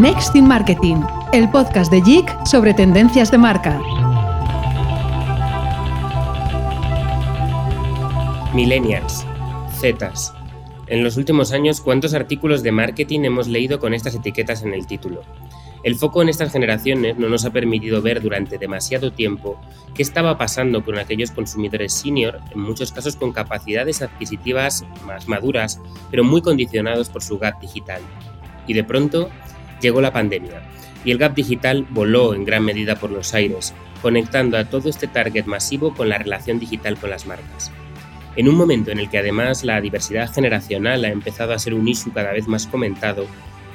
Next in Marketing, el podcast de JIC sobre tendencias de marca. Millennials, Zetas. En los últimos años, ¿cuántos artículos de marketing hemos leído con estas etiquetas en el título? El foco en estas generaciones no nos ha permitido ver durante demasiado tiempo qué estaba pasando con aquellos consumidores senior, en muchos casos con capacidades adquisitivas más maduras, pero muy condicionados por su gap digital. Y de pronto, llegó la pandemia y el gap digital voló en gran medida por los aires, conectando a todo este target masivo con la relación digital con las marcas. En un momento en el que además la diversidad generacional ha empezado a ser un issue cada vez más comentado,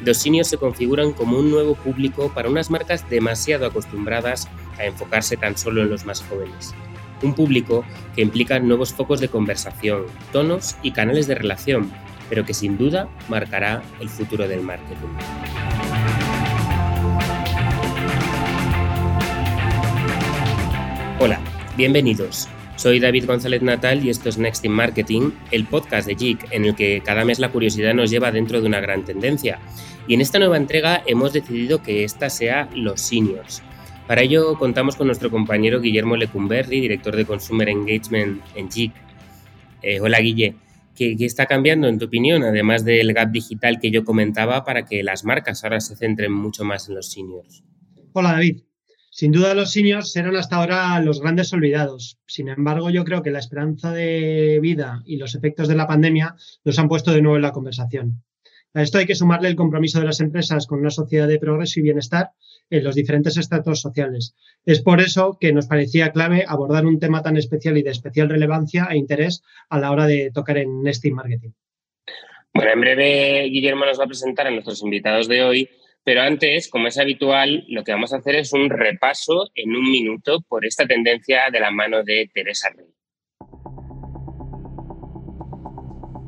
los se configuran como un nuevo público para unas marcas demasiado acostumbradas a enfocarse tan solo en los más jóvenes. Un público que implica nuevos focos de conversación, tonos y canales de relación, pero que sin duda marcará el futuro del marketing. Hola, bienvenidos. Soy David González Natal y esto es Next in Marketing, el podcast de JIC en el que cada mes la curiosidad nos lleva dentro de una gran tendencia. Y en esta nueva entrega hemos decidido que esta sea los seniors. Para ello contamos con nuestro compañero Guillermo Lecumberri, director de Consumer Engagement en JIC. Eh, hola Guille, ¿Qué, ¿qué, está cambiando en tu opinión, además del gap digital que yo comentaba, para que las marcas ahora se centren mucho más en los seniors? Hola David, sin duda los seniors eran hasta ahora los grandes olvidados. Sin embargo, yo creo que la esperanza de vida y los efectos de la pandemia los han puesto de nuevo en la conversación. A esto hay que sumarle el compromiso de las empresas con una sociedad de progreso y bienestar en los diferentes estratos sociales. Es por eso que nos parecía clave abordar un tema tan especial y de especial relevancia e interés a la hora de tocar en Nesting Marketing. Bueno, en breve Guillermo nos va a presentar a nuestros invitados de hoy pero antes, como es habitual, lo que vamos a hacer es un repaso en un minuto por esta tendencia de la mano de Teresa Rey.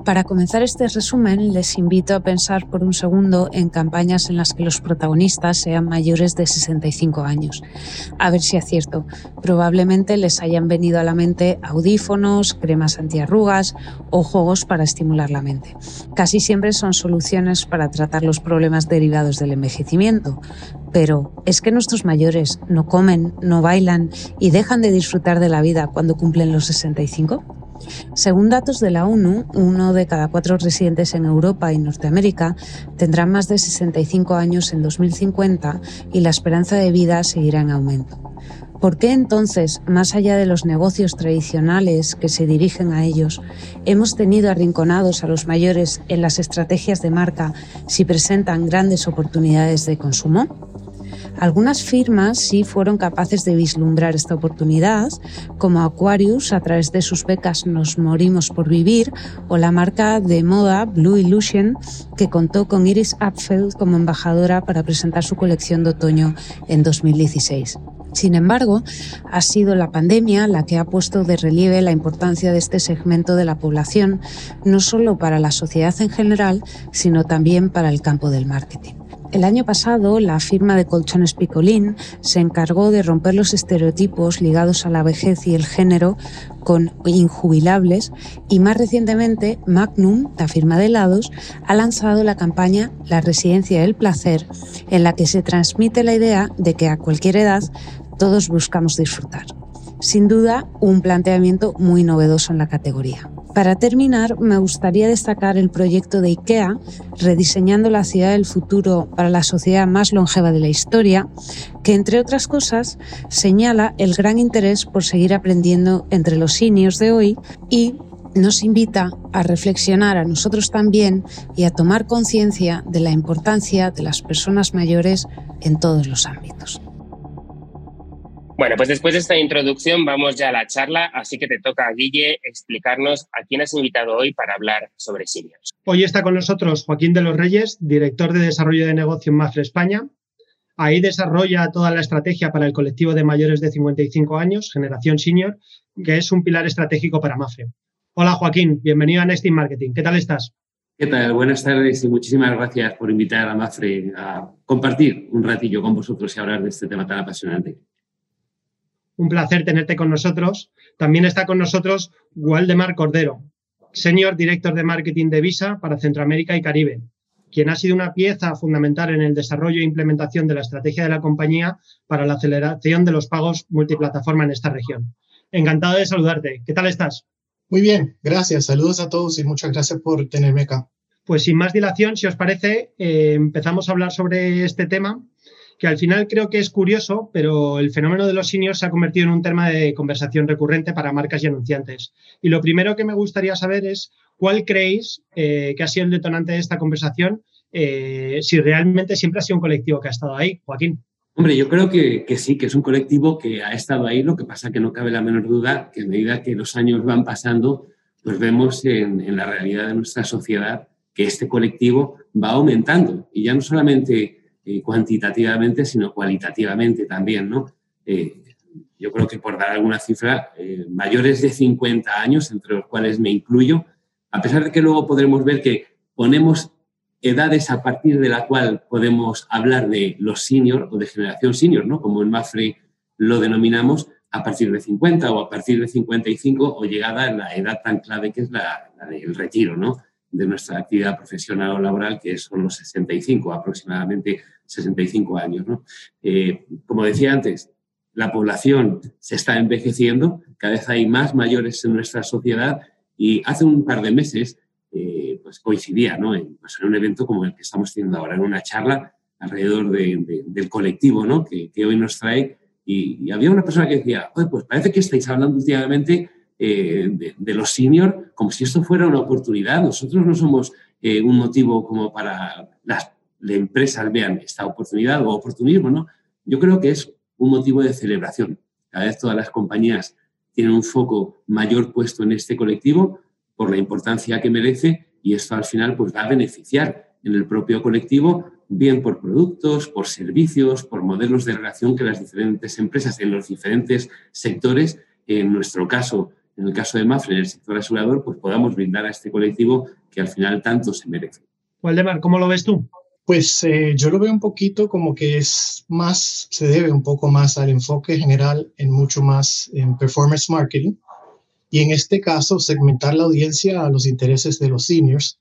Para comenzar este resumen, les invito a pensar por un segundo en campañas en las que los protagonistas sean mayores de 65 años. A ver si acierto. Probablemente les hayan venido a la mente audífonos, cremas antiarrugas o juegos para estimular la mente. Casi siempre son soluciones para tratar los problemas derivados del envejecimiento. Pero, ¿es que nuestros mayores no comen, no bailan y dejan de disfrutar de la vida cuando cumplen los 65? Según datos de la ONU, uno de cada cuatro residentes en Europa y Norteamérica tendrá más de 65 años en 2050 y la esperanza de vida seguirá en aumento. ¿Por qué entonces, más allá de los negocios tradicionales que se dirigen a ellos, hemos tenido arrinconados a los mayores en las estrategias de marca si presentan grandes oportunidades de consumo? Algunas firmas sí fueron capaces de vislumbrar esta oportunidad, como Aquarius a través de sus becas Nos Morimos por Vivir o la marca de moda Blue Illusion, que contó con Iris Apfel como embajadora para presentar su colección de otoño en 2016. Sin embargo, ha sido la pandemia la que ha puesto de relieve la importancia de este segmento de la población, no solo para la sociedad en general, sino también para el campo del marketing. El año pasado, la firma de colchones Picolín se encargó de romper los estereotipos ligados a la vejez y el género con injubilables y más recientemente Magnum, la firma de helados, ha lanzado la campaña La residencia del placer, en la que se transmite la idea de que a cualquier edad todos buscamos disfrutar. Sin duda, un planteamiento muy novedoso en la categoría. Para terminar, me gustaría destacar el proyecto de IKEA, rediseñando la ciudad del futuro para la sociedad más longeva de la historia, que entre otras cosas señala el gran interés por seguir aprendiendo entre los seniors de hoy y nos invita a reflexionar a nosotros también y a tomar conciencia de la importancia de las personas mayores en todos los ámbitos. Bueno, pues después de esta introducción vamos ya a la charla, así que te toca, Guille, explicarnos a quién has invitado hoy para hablar sobre seniors. Hoy está con nosotros Joaquín de los Reyes, director de desarrollo de negocio en Mafre España. Ahí desarrolla toda la estrategia para el colectivo de mayores de 55 años, generación senior, que es un pilar estratégico para Mafre. Hola Joaquín, bienvenido a Nesting Marketing. ¿Qué tal estás? ¿Qué tal? Buenas tardes y muchísimas gracias por invitar a Mafre a compartir un ratillo con vosotros y hablar de este tema tan apasionante. Un placer tenerte con nosotros. También está con nosotros Waldemar Cordero, Senior Director de Marketing de Visa para Centroamérica y Caribe, quien ha sido una pieza fundamental en el desarrollo e implementación de la estrategia de la compañía para la aceleración de los pagos multiplataforma en esta región. Encantado de saludarte. ¿Qué tal estás? Muy bien, gracias. Saludos a todos y muchas gracias por tenerme acá. Pues sin más dilación, si os parece, eh, empezamos a hablar sobre este tema, que al final creo que es curioso, pero el fenómeno de los seniors se ha convertido en un tema de conversación recurrente para marcas y anunciantes. Y lo primero que me gustaría saber es cuál creéis eh, que ha sido el detonante de esta conversación, eh, si realmente siempre ha sido un colectivo que ha estado ahí. Joaquín. Hombre, yo creo que, sí, que es un colectivo que ha estado ahí, lo que pasa que no cabe la menor duda que a medida que los años van pasando, pues vemos en, la realidad de nuestra sociedad que este colectivo va aumentando y ya no solamente eh, cuantitativamente, sino cualitativamente también, ¿no? Eh, yo creo que por dar alguna cifra, eh, mayores de 50 años, entre los cuales me incluyo, a pesar de que luego podremos ver que ponemos edades a partir de la cual podemos hablar de los senior o de generación senior, ¿no? Como en Mafre lo denominamos, a partir de 50 o a partir de 55 o llegada a la edad tan clave que es la, del retiro, ¿no? De nuestra actividad profesional o laboral, que son los 65, aproximadamente 65 años, ¿no? Eh, como decía antes, la población se está envejeciendo, cada vez hay más mayores en nuestra sociedad y hace un par de meses eh, pues coincidía ¿no? Pues en, un evento como el que estamos teniendo ahora, en una charla alrededor del colectivo ¿no? que, hoy nos trae. Y, había una persona que decía, pues parece que estáis hablando últimamente eh, de, los seniors como si esto fuera una oportunidad. Nosotros no somos eh, un motivo como para las, las empresas vean esta oportunidad o oportunismo, ¿no? Yo creo que es un motivo de celebración. Cada vez todas las compañías tienen un foco mayor puesto en este colectivo por la importancia que merece y esto al final pues va a beneficiar en el propio colectivo, bien por productos, por servicios, por modelos de relación que las diferentes empresas en los diferentes sectores, en nuestro caso, en el caso de Mafre, en el sector asegurador, pues podamos brindar a este colectivo que al final tanto se merece. Waldemar, ¿cómo lo ves tú? Pues eh, yo lo veo un poquito como que es más, se debe un poco más al enfoque general en mucho más en performance marketing, y en este caso segmentar la audiencia a los intereses de los seniors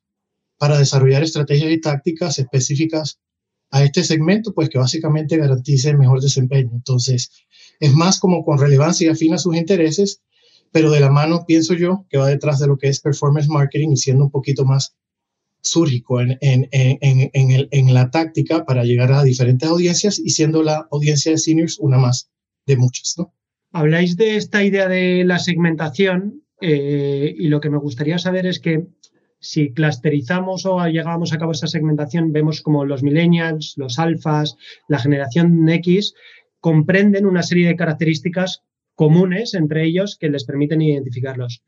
para desarrollar estrategias y tácticas específicas a este segmento, pues que básicamente garantice el mejor desempeño. Entonces, es más como con relevancia y afín a sus intereses, pero de la mano pienso yo que va detrás de lo que es performance marketing y siendo un poquito más súrgico en, en, en, en, la táctica para llegar a diferentes audiencias y siendo la audiencia de seniors una más de muchas, ¿no? Habláis de esta idea de la segmentación eh, y lo que me gustaría saber es que si clusterizamos o llegamos a cabo esa segmentación, vemos como los millennials, los alfas, la generación X comprenden una serie de características comunes entre ellos que les permiten identificarlos.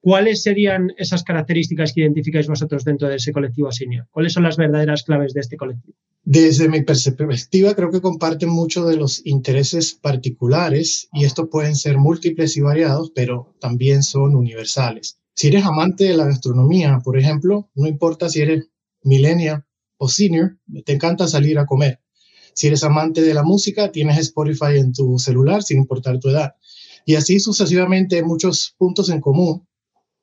¿Cuáles serían esas características que identificáis vosotros dentro de ese colectivo senior? ¿Cuáles son las verdaderas claves de este colectivo? Desde mi perspectiva, creo que comparten mucho de los intereses particulares y estos pueden ser múltiples y variados, pero también son universales. Si eres amante de la gastronomía, por ejemplo, no importa si eres millennial o senior, te encanta salir a comer. Si eres amante de la música, tienes Spotify en tu celular sin importar tu edad. Y así sucesivamente muchos puntos en común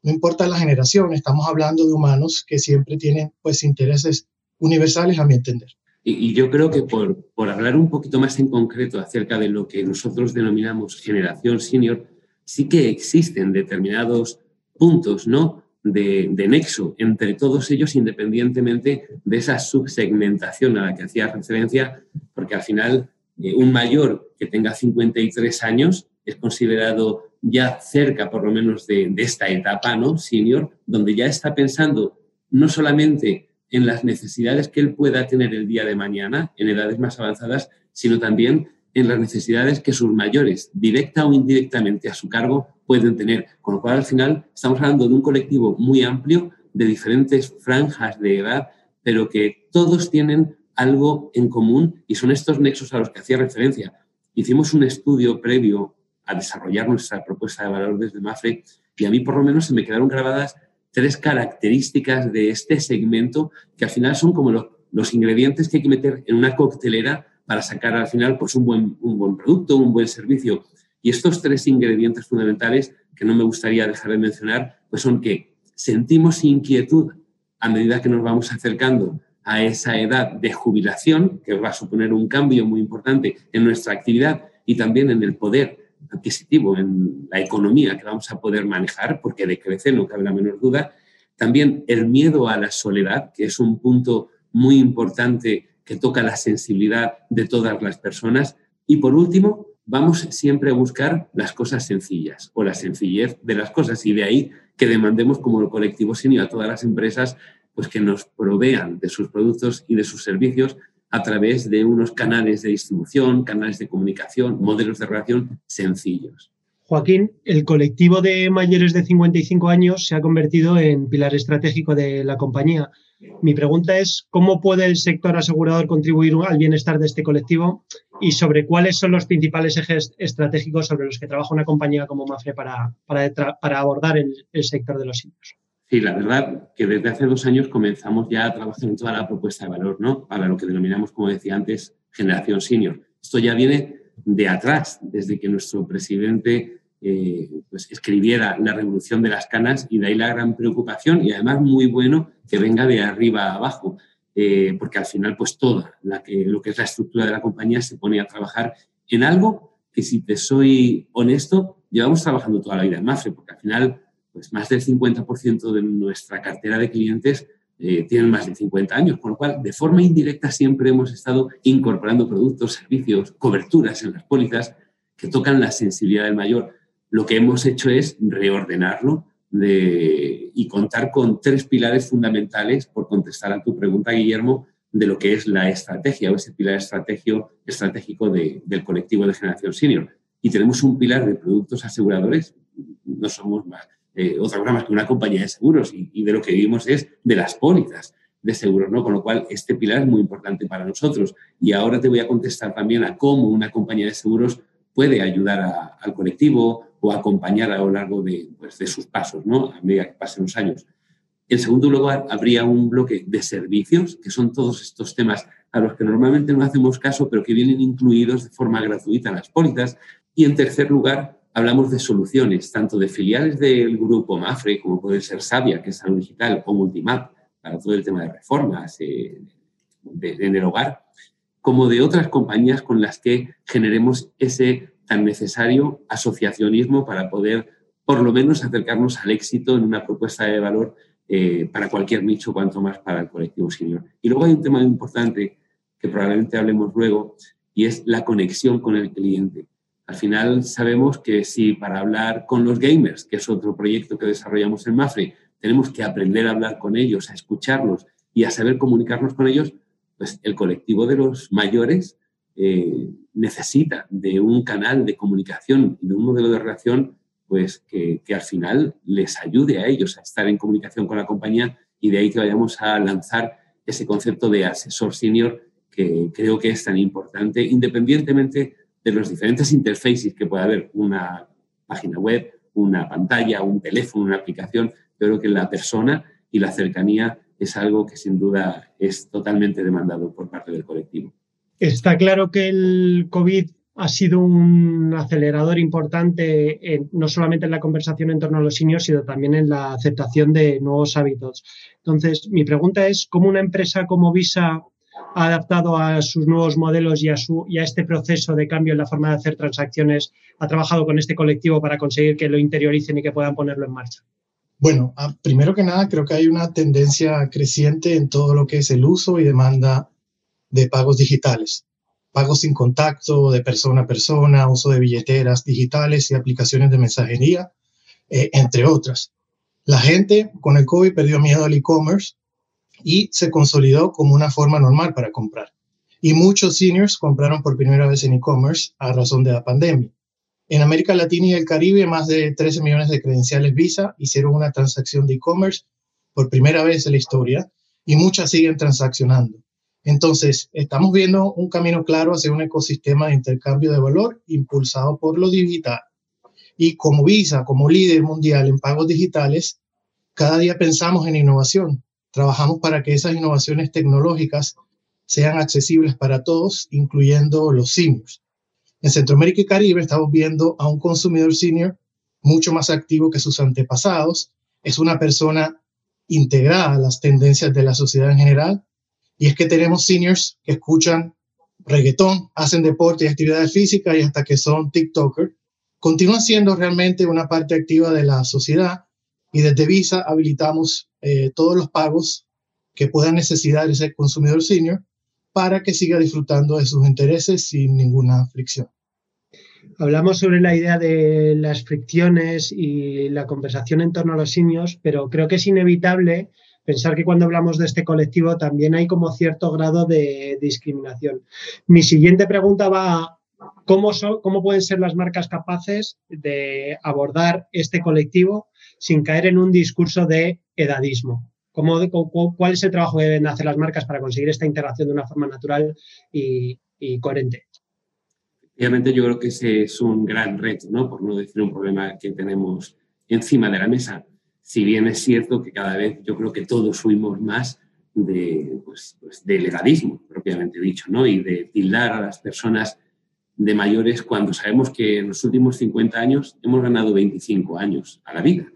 no importa la generación, estamos hablando de humanos que siempre tienen pues intereses universales a mi entender. Y, yo creo que por, por, hablar un poquito más en concreto acerca de lo que nosotros denominamos generación senior, sí que existen determinados puntos ¿no? de, de nexo entre todos ellos independientemente de esa subsegmentación a la que hacía referencia, porque al final eh, un mayor que tenga 53 años es considerado ya cerca por lo menos de, esta etapa, ¿no? Senior, donde ya está pensando no solamente en las necesidades que él pueda tener el día de mañana en edades más avanzadas, sino también en las necesidades que sus mayores, directa o indirectamente a su cargo, pueden tener. Con lo cual, al final, estamos hablando de un colectivo muy amplio, de diferentes franjas de edad, pero que todos tienen algo en común y son estos nexos a los que hacía referencia. Hicimos un estudio previo a desarrollar nuestra propuesta de valor desde Mafre y a mí por lo menos se me quedaron grabadas tres características de este segmento que al final son como los, ingredientes que hay que meter en una coctelera para sacar al final pues un buen, un buen producto, un buen servicio. Y estos tres ingredientes fundamentales que no me gustaría dejar de mencionar, pues son que sentimos inquietud a medida que nos vamos acercando a esa edad de jubilación, que va a suponer un cambio muy importante en nuestra actividad y también en el poder adquisitivo, en la economía que vamos a poder manejar, porque decrece, no cabe la menor duda. También el miedo a la soledad, que es un punto muy importante que toca la sensibilidad de todas las personas. Y por último, vamos siempre a buscar las cosas sencillas o la sencillez de las cosas y de ahí que demandemos como colectivo senior a todas las empresas pues que nos provean de sus productos y de sus servicios a través de unos canales de distribución, canales de comunicación, modelos de relación sencillos. Joaquín, el colectivo de mayores de 55 años se ha convertido en pilar estratégico de la compañía. Mi pregunta es, ¿cómo puede el sector asegurador contribuir al bienestar de este colectivo y sobre cuáles son los principales ejes estratégicos sobre los que trabaja una compañía como Mafre para, para, abordar el, el sector de los sitios? Sí, la verdad que desde hace dos años comenzamos ya a trabajar en toda la propuesta de valor, ¿no? Para lo que denominamos, como decía antes, generación senior. Esto ya viene de atrás, desde que nuestro presidente eh, pues escribiera la revolución de las canas y de ahí la gran preocupación y además muy bueno que venga de arriba a abajo, eh, porque al final pues toda la que, lo que es la estructura de la compañía se pone a trabajar en algo que si te soy honesto, llevamos trabajando toda la vida en MAFRE, porque al final pues más del 50% de nuestra cartera de clientes eh, tienen más de 50 años, con lo cual, de forma indirecta, siempre hemos estado incorporando productos, servicios, coberturas en las pólizas que tocan la sensibilidad del mayor. Lo que hemos hecho es reordenarlo y contar con tres pilares fundamentales, por contestar a tu pregunta, Guillermo, de lo que es la estrategia o ese pilar estratégico del colectivo de generación senior. Y tenemos un pilar de productos aseguradores, no somos más, eh, otra cosa más que una compañía de seguros y, de lo que vivimos es de las pólizas de seguros, ¿no? Con lo cual, este pilar es muy importante para nosotros. Y ahora te voy a contestar también a cómo una compañía de seguros puede ayudar al colectivo o acompañar a lo largo de, pues, de sus pasos, ¿no? A medida que pasen los años. En segundo lugar, habría un bloque de servicios, que son todos estos temas a los que normalmente no hacemos caso, pero que vienen incluidos de forma gratuita en las pólizas. Y en tercer lugar, hablamos de soluciones, tanto de filiales del grupo Mafre, como puede ser Sabia, que es salud digital, o Multimap, para todo el tema de reformas eh, en el hogar, como de otras compañías con las que generemos ese tan necesario asociacionismo para poder, por lo menos, acercarnos al éxito en una propuesta de valor eh, para cualquier nicho, cuanto más para el colectivo senior. Y luego hay un tema importante que probablemente hablemos luego, y es la conexión con el cliente. Al final sabemos que si para hablar con los gamers, que es otro proyecto que desarrollamos en Mafre, tenemos que aprender a hablar con ellos, a escucharlos y a saber comunicarnos con ellos, pues el colectivo de los mayores eh, necesita de un canal de comunicación y de un modelo de relación pues que, que, al final les ayude a ellos a estar en comunicación con la compañía y de ahí que vayamos a lanzar ese concepto de asesor senior que creo que es tan importante, independientemente de los diferentes interfaces que puede haber, una página web, una pantalla, un teléfono, una aplicación, pero que la persona y la cercanía es algo que sin duda es totalmente demandado por parte del colectivo. Está claro que el COVID ha sido un acelerador importante no solamente en la conversación en torno a los seniors, sino también en la aceptación de nuevos hábitos. Entonces, mi pregunta es, ¿cómo una empresa como Visa adaptado a sus nuevos modelos y a, este proceso de cambio en la forma de hacer transacciones, ha trabajado con este colectivo para conseguir que lo interioricen y que puedan ponerlo en marcha? Bueno, ah, primero que nada, creo que hay una tendencia creciente en todo lo que es el uso y demanda de pagos digitales. Pagos sin contacto, de persona a persona, uso de billeteras digitales y aplicaciones de mensajería, eh, entre otras. La gente con el COVID perdió miedo al e-commerce y se consolidó como una forma normal para comprar. Y muchos seniors compraron por primera vez en e-commerce a razón de la pandemia. En América Latina y el Caribe, más de 13 millones de credenciales Visa hicieron una transacción de e-commerce por primera vez en la historia y muchas siguen transaccionando. Entonces, estamos viendo un camino claro hacia un ecosistema de intercambio de valor impulsado por lo digital. Y como Visa, como líder mundial en pagos digitales, cada día pensamos en innovación Trabajamos para que esas innovaciones tecnológicas sean accesibles para todos, incluyendo los seniors. En Centroamérica y Caribe estamos viendo a un consumidor senior mucho más activo que sus antepasados. Es una persona integrada a las tendencias de la sociedad en general. Y es que tenemos seniors que escuchan reggaetón, hacen deporte y actividades físicas y hasta que son TikToker. Continúan siendo realmente una parte activa de la sociedad y desde Visa habilitamos eh, todos los pagos que pueda necesitar ese consumidor senior para que siga disfrutando de sus intereses sin ninguna fricción. Hablamos sobre la idea de las fricciones y la conversación en torno a los simios, pero creo que es inevitable pensar que cuando hablamos de este colectivo también hay como cierto grado de discriminación. Mi siguiente pregunta va cómo, cómo pueden ser las marcas capaces de abordar este colectivo sin caer en un discurso de edadismo. ¿Cómo, ¿Cuál es el trabajo que deben hacer las marcas para conseguir esta integración de una forma natural y, coherente? Obviamente yo creo que ese es un gran reto, ¿no? por no decir un problema que tenemos encima de la mesa. Si bien es cierto que cada vez yo creo que todos huimos más de, pues, pues, del edadismo, propiamente dicho, ¿no? y de tildar a las personas de mayores cuando sabemos que en los últimos 50 años hemos ganado 25 años a la vida.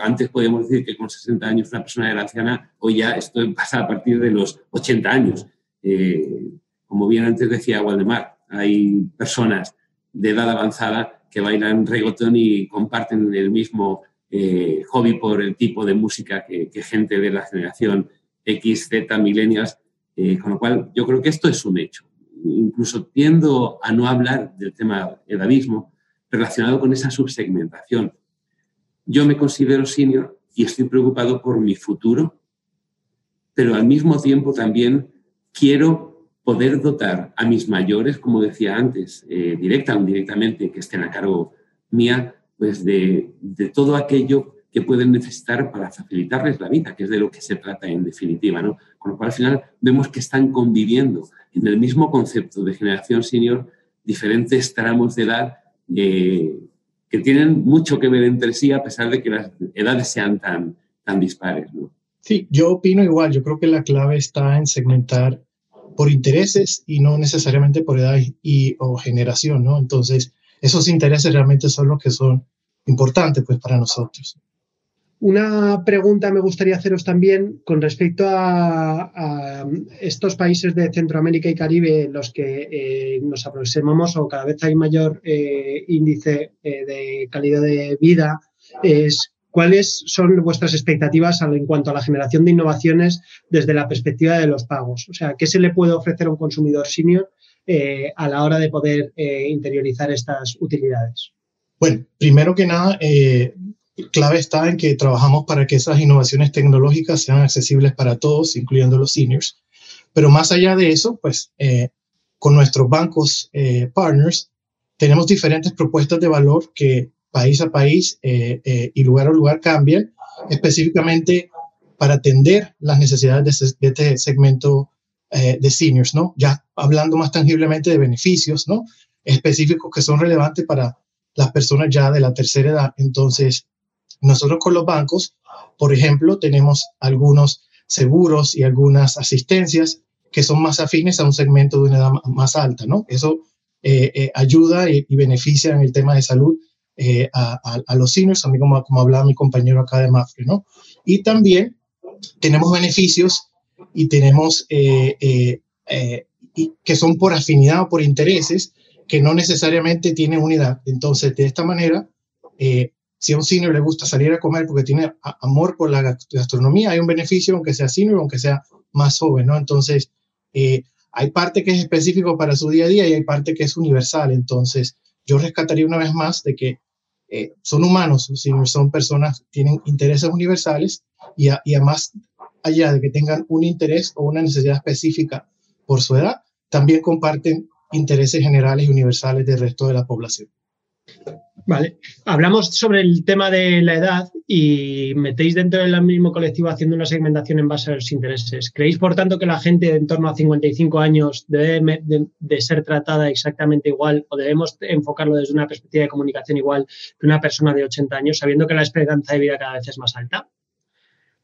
Antes podíamos decir que con 60 años una persona era anciana, hoy ya esto pasa a partir de los 80 años. Eh, como bien antes decía Waldemar, hay personas de edad avanzada que bailan reggaeton y comparten el mismo eh, hobby por el tipo de música que, gente de la generación X, Z, millennials, eh, con lo cual yo creo que esto es un hecho. Incluso tiendo a no hablar del tema edadismo relacionado con esa subsegmentación yo me considero senior y estoy preocupado por mi futuro, pero al mismo tiempo también quiero poder dotar a mis mayores, como decía antes, eh, directa o indirectamente, que estén a cargo mía, pues de, todo aquello que pueden necesitar para facilitarles la vida, que es de lo que se trata en definitiva. ¿no? Con lo cual, al final, vemos que están conviviendo en el mismo concepto de generación senior diferentes tramos de edad eh, que tienen mucho que ver entre sí a pesar de que las edades sean tan, tan dispares. ¿no? Sí, yo opino igual. Yo creo que la clave está en segmentar por intereses y no necesariamente por edad y, o generación, ¿no? Entonces, esos intereses realmente son los que son importantes pues para nosotros. Una pregunta me gustaría haceros también con respecto a, estos países de Centroamérica y Caribe en los que eh, nos aproximamos o cada vez hay mayor eh, índice eh, de calidad de vida. Es, ¿Cuáles son vuestras expectativas en cuanto a la generación de innovaciones desde la perspectiva de los pagos? O sea, ¿qué se le puede ofrecer a un consumidor senior a la hora de poder interiorizar estas utilidades? Bueno, primero que nada, clave está en que trabajamos para que esas innovaciones tecnológicas sean accesibles para todos, incluyendo los seniors. Pero más allá de eso, pues eh, con nuestros bancos eh, partners tenemos diferentes propuestas de valor que país a país eh, y lugar a lugar cambian, específicamente para atender las necesidades de, este segmento de seniors, ¿no? Ya hablando más tangiblemente de beneficios, ¿no? Específicos que son relevantes para las personas ya de la tercera edad. Entonces, nosotros con los bancos, por ejemplo, tenemos algunos seguros y algunas asistencias que son más afines a un segmento de una edad más alta, ¿no? Eso eh, eh, ayuda y, beneficia en el tema de salud eh, a, los seniors, también como, como hablaba mi compañero acá de Mafre, ¿no? Y también tenemos beneficios y tenemos que son por afinidad o por intereses que no necesariamente tienen unidad. Entonces, de esta manera, si a un senior le gusta salir a comer porque tiene amor por la gastronomía, hay un beneficio aunque sea senior, aunque sea más joven, ¿no? Entonces, eh, hay parte que es específico para su día a día y hay parte que es universal. Entonces, yo rescataría una vez más de que eh, son humanos, son personas, tienen intereses universales y, y además, allá de que tengan un interés o una necesidad específica por su edad, también comparten intereses generales y universales del resto de la población. Vale, hablamos sobre el tema de la edad y metéis dentro del mismo colectivo haciendo una segmentación en base a los intereses. ¿Creéis, por tanto, que la gente de en torno a 55 años debe de, ser tratada exactamente igual o debemos enfocarlo desde una perspectiva de comunicación igual que una persona de 80 años, sabiendo que la esperanza de vida cada vez es más alta?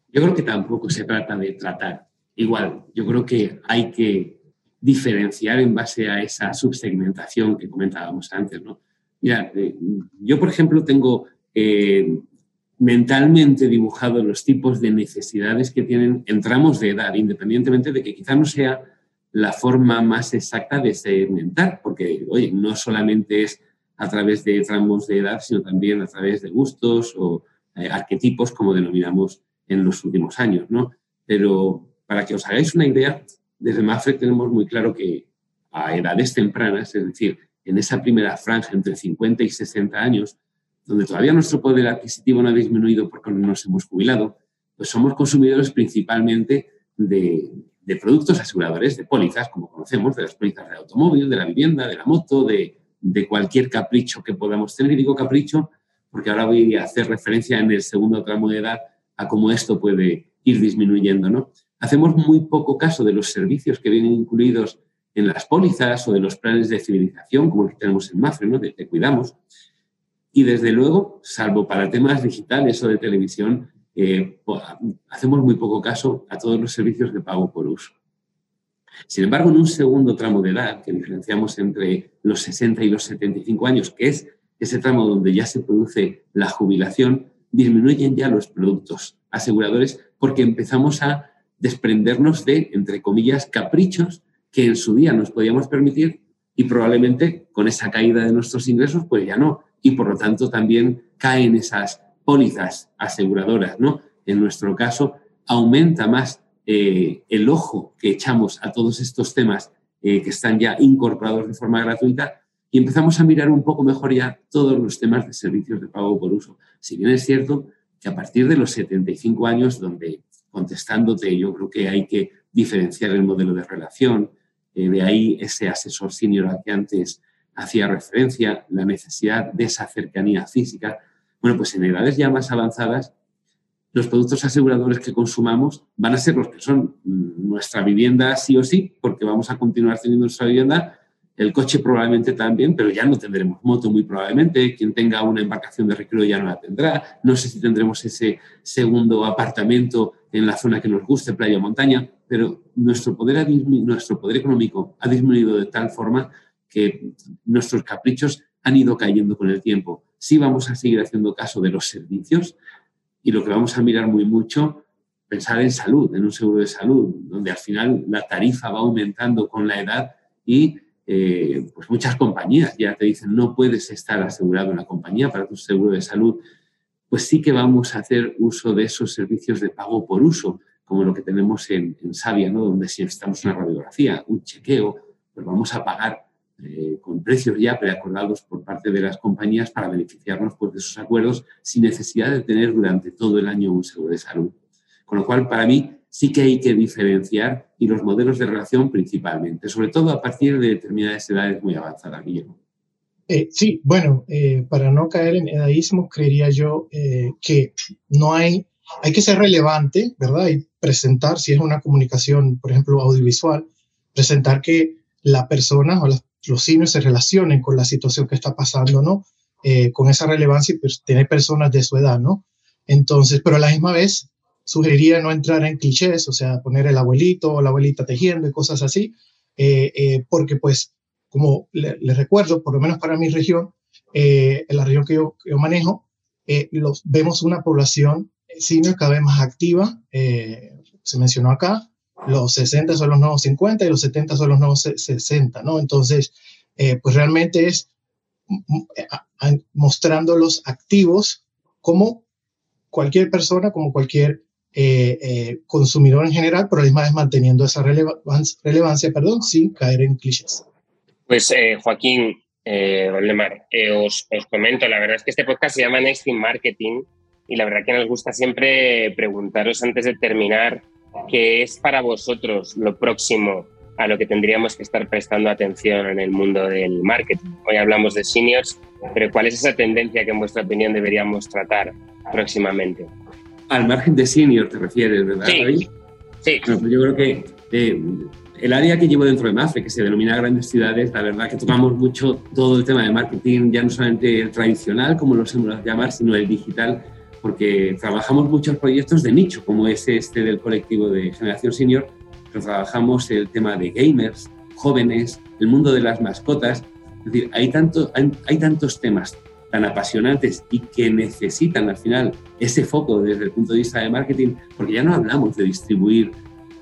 Yo creo que tampoco se trata de tratar igual. Yo creo que hay que diferenciar en base a esa subsegmentación que comentábamos antes. ¿no? Mira, eh, yo, por ejemplo, tengo eh, mentalmente dibujado los tipos de necesidades que tienen en tramos de edad, independientemente de que quizá no sea la forma más exacta de segmentar, porque, oye, no solamente es a través de tramos de edad, sino también a través de gustos o eh, arquetipos, como denominamos en los últimos años, ¿no? Pero para que os hagáis una idea, desde MAFRE tenemos muy claro que a edades tempranas, es decir, en esa primera franja entre 50 y 60 años, donde todavía nuestro poder adquisitivo no ha disminuido porque no nos hemos jubilado, pues somos consumidores principalmente de, productos aseguradores, de pólizas, como conocemos, de las pólizas de automóvil, de la vivienda, de la moto, de, de cualquier capricho que podamos tener. Y digo capricho porque ahora voy a hacer referencia en el segundo tramo de edad a cómo esto puede ir disminuyendo. ¿no? Hacemos muy poco caso de los servicios que vienen incluidos en las pólizas o de los planes de civilización, como que tenemos en Mafre, ¿no? de Te Cuidamos. Y desde luego, salvo para temas digitales o de televisión, eh, hacemos muy poco caso a todos los servicios de pago por uso. Sin embargo, en un segundo tramo de edad, que diferenciamos entre los 60 y los 75 años, que es ese tramo donde ya se produce la jubilación, disminuyen ya los productos aseguradores porque empezamos a desprendernos de, entre comillas, caprichos que en su día nos podíamos permitir y probablemente con esa caída de nuestros ingresos, pues ya no. Y por lo tanto también caen esas pólizas aseguradoras, ¿no? En nuestro caso, aumenta más eh, el ojo que echamos a todos estos temas eh, que están ya incorporados de forma gratuita y empezamos a mirar un poco mejor ya todos los temas de servicios de pago por uso. Si bien es cierto que a partir de los 75 años, donde contestándote yo creo que hay que diferenciar el modelo de relación, eh, de ahí ese asesor senior al que antes hacía referencia, la necesidad de esa cercanía física. Bueno, pues en edades ya más avanzadas los productos aseguradores que consumamos van a ser los que son nuestra vivienda sí o sí, porque vamos a continuar teniendo nuestra vivienda, el coche probablemente también, pero ya no tendremos moto muy probablemente, quien tenga una embarcación de recreo ya no la tendrá, no sé si tendremos ese segundo apartamento en la zona que nos guste, playa o montaña, pero nuestro poder, nuestro poder económico ha disminuido de tal forma que nuestros caprichos han ido cayendo con el tiempo. Sí vamos a seguir haciendo caso de los servicios, y lo que vamos a mirar muy mucho, pensar en salud, en un seguro de salud, donde al final la tarifa va aumentando con la edad y eh, pues muchas compañías ya te dicen no puedes estar asegurado en la compañía para tu seguro de salud, pues sí que vamos a hacer uso de esos servicios de pago por uso, como lo que tenemos en, en Sabia, ¿no? donde si necesitamos una radiografía, un chequeo, pues vamos a pagar eh, con precios ya preacordados por parte de las compañías para beneficiarnos pues, de esos acuerdos sin necesidad de tener durante todo el año un seguro de salud. Con lo cual, para mí, sí que hay que diferenciar y los modelos de relación principalmente, sobre todo a partir de determinadas edades muy avanzadas, Guillermo. Eh, sí, bueno, eh, para no caer en edadismo, creería yo que no hay, hay que ser relevante, ¿verdad? Y presentar, si es una comunicación, por ejemplo, audiovisual, presentar que la persona o los seniors se relacionen con la situación que está pasando, ¿no? Eh, con esa relevancia y pues, tener personas de su edad, ¿no? Entonces, pero a la misma vez, sugeriría no entrar en clichés, o sea, poner el abuelito o la abuelita tejiendo y cosas así, eh, eh, porque pues, como les recuerdo, por lo menos para mi región, en la región que yo, manejo, los, vemos una población senior cada vez más activa, se mencionó acá, los 60 son los nuevos 50 y los 70 son los nuevos 60, ¿no? Entonces, eh, pues realmente es mostrándolos activos como cualquier persona, como cualquier eh, eh, consumidor en general, pero además manteniendo esa relevancia, relevancia perdón, sin caer en clichés. Pues Joaquín, eh, Valdemar, os, os, comento, la verdad es que este podcast se llama Next in Marketing y la verdad que nos gusta siempre preguntaros antes de terminar ¿Qué es para vosotros lo próximo a lo que tendríamos que estar prestando atención en el mundo del marketing? Hoy hablamos de seniors, pero ¿cuál es esa tendencia que en vuestra opinión deberíamos tratar próximamente? Al margen de senior te refieres, ¿verdad? Sí. sí. Pues yo creo que eh, el área que llevo dentro de MAFE, que se denomina grandes ciudades, la verdad que tocamos mucho todo el tema de marketing, ya no solamente el tradicional, como lo hemos llamar, sino el digital porque trabajamos muchos proyectos de nicho, como es este del colectivo de Generación Senior, pero trabajamos el tema de gamers, jóvenes, el mundo de las mascotas. Es decir, hay, tanto, hay, tantos temas tan apasionantes y que necesitan al final ese foco desde el punto de vista de marketing, porque ya no hablamos de distribuir,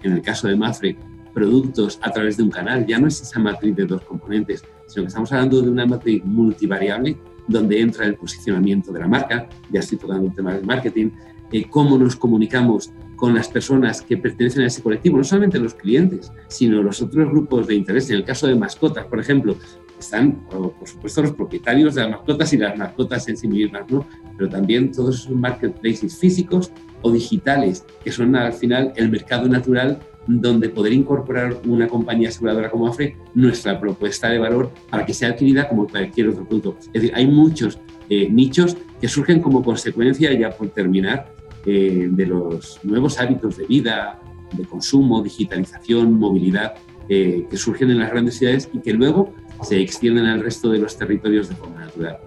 en el caso de Mafre, productos a través de un canal, ya no es esa matriz de dos componentes, sino que estamos hablando de una matriz multivariable donde entra el posicionamiento de la marca, ya estoy tocando el tema del marketing, eh, cómo nos comunicamos con las personas que pertenecen a ese colectivo, no solamente los clientes, sino los otros grupos de interés. En el caso de mascotas, por ejemplo, están, por supuesto, los propietarios de las mascotas y las mascotas en sí mismas, ¿no? pero también todos esos marketplaces físicos o digitales, que son al final el mercado natural donde poder incorporar una compañía aseguradora como AFRE nuestra propuesta de valor para que sea adquirida como cualquier otro producto. Es decir, hay muchos eh, nichos que surgen como consecuencia, ya por terminar, eh, de los nuevos hábitos de vida, de consumo, digitalización, movilidad, eh, que surgen en las grandes ciudades y que luego se extienden al resto de los territorios de forma natural.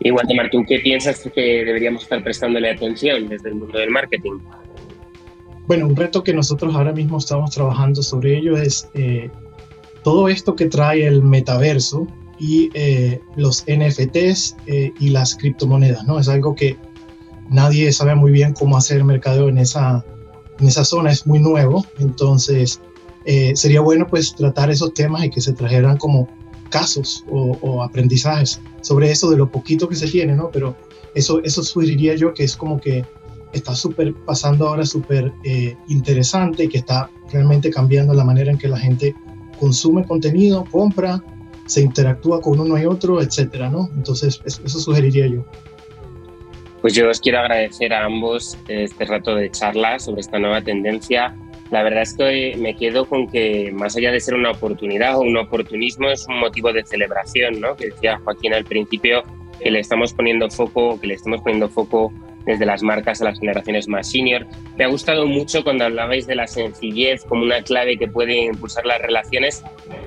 Igual, Martín, ¿qué piensas que deberíamos estar prestándole atención desde el mundo del marketing? Bueno, un reto que nosotros ahora mismo estamos trabajando sobre ello es eh, todo esto que trae el metaverso y los NFTs y las criptomonedas, ¿no? Es algo que nadie sabe muy bien cómo hacer mercadeo en esa, en esa zona, es muy nuevo, entonces eh, sería bueno pues tratar esos temas y que se trajeran como casos o, aprendizajes sobre eso de lo poquito que se tiene, ¿no? Pero eso, eso sugeriría yo que es como que está súper pasando ahora súper eh, interesante y que está realmente cambiando la manera en que la gente consume contenido, compra, se interactúa con uno y otro, etcétera, ¿no? Entonces, eso sugeriría yo. Pues yo os quiero agradecer a ambos este rato de charla sobre esta nueva tendencia. La verdad es que me quedo con que más allá de ser una oportunidad o un oportunismo es un motivo de celebración, ¿no? Que decía Joaquín al principio que le estamos poniendo foco, que le estamos poniendo foco desde las marcas a las generaciones más senior. Me ha gustado mucho cuando hablabais de la sencillez como una clave que puede impulsar las relaciones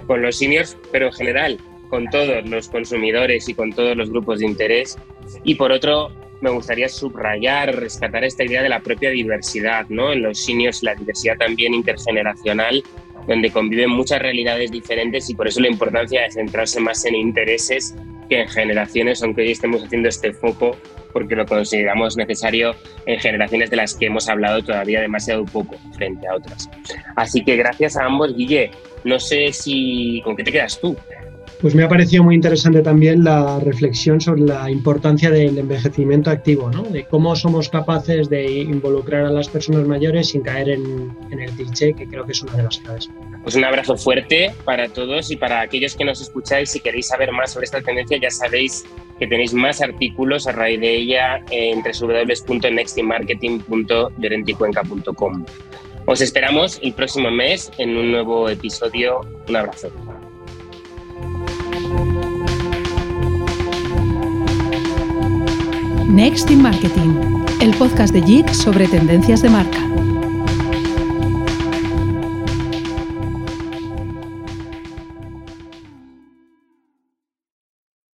con los seniors, pero en general con todos los consumidores y con todos los grupos de interés. Y por otro, me gustaría subrayar, rescatar esta idea de la propia diversidad, ¿no? En los seniors la diversidad también intergeneracional, donde conviven muchas realidades diferentes y por eso la importancia de centrarse más en intereses que en generaciones, aunque hoy estemos haciendo este foco porque lo consideramos necesario en generaciones de las que hemos hablado todavía demasiado poco frente a otras. Así que gracias a ambos, Guille. No sé si con qué te quedas tú. Pues me ha parecido muy interesante también la reflexión sobre la importancia del envejecimiento activo, ¿no? de cómo somos capaces de involucrar a las personas mayores sin caer en, el cliché, que creo que es una de las claves. Pues un abrazo fuerte para todos y para aquellos que nos escucháis. Si queréis saber más sobre esta tendencia, ya sabéis que tenéis más artículos a raíz de ella en www.nextinmarketing.llorenticuenca.com. Os esperamos el próximo mes en un nuevo episodio. Un abrazo. Next in Marketing, el podcast de JIC sobre tendencias de marca.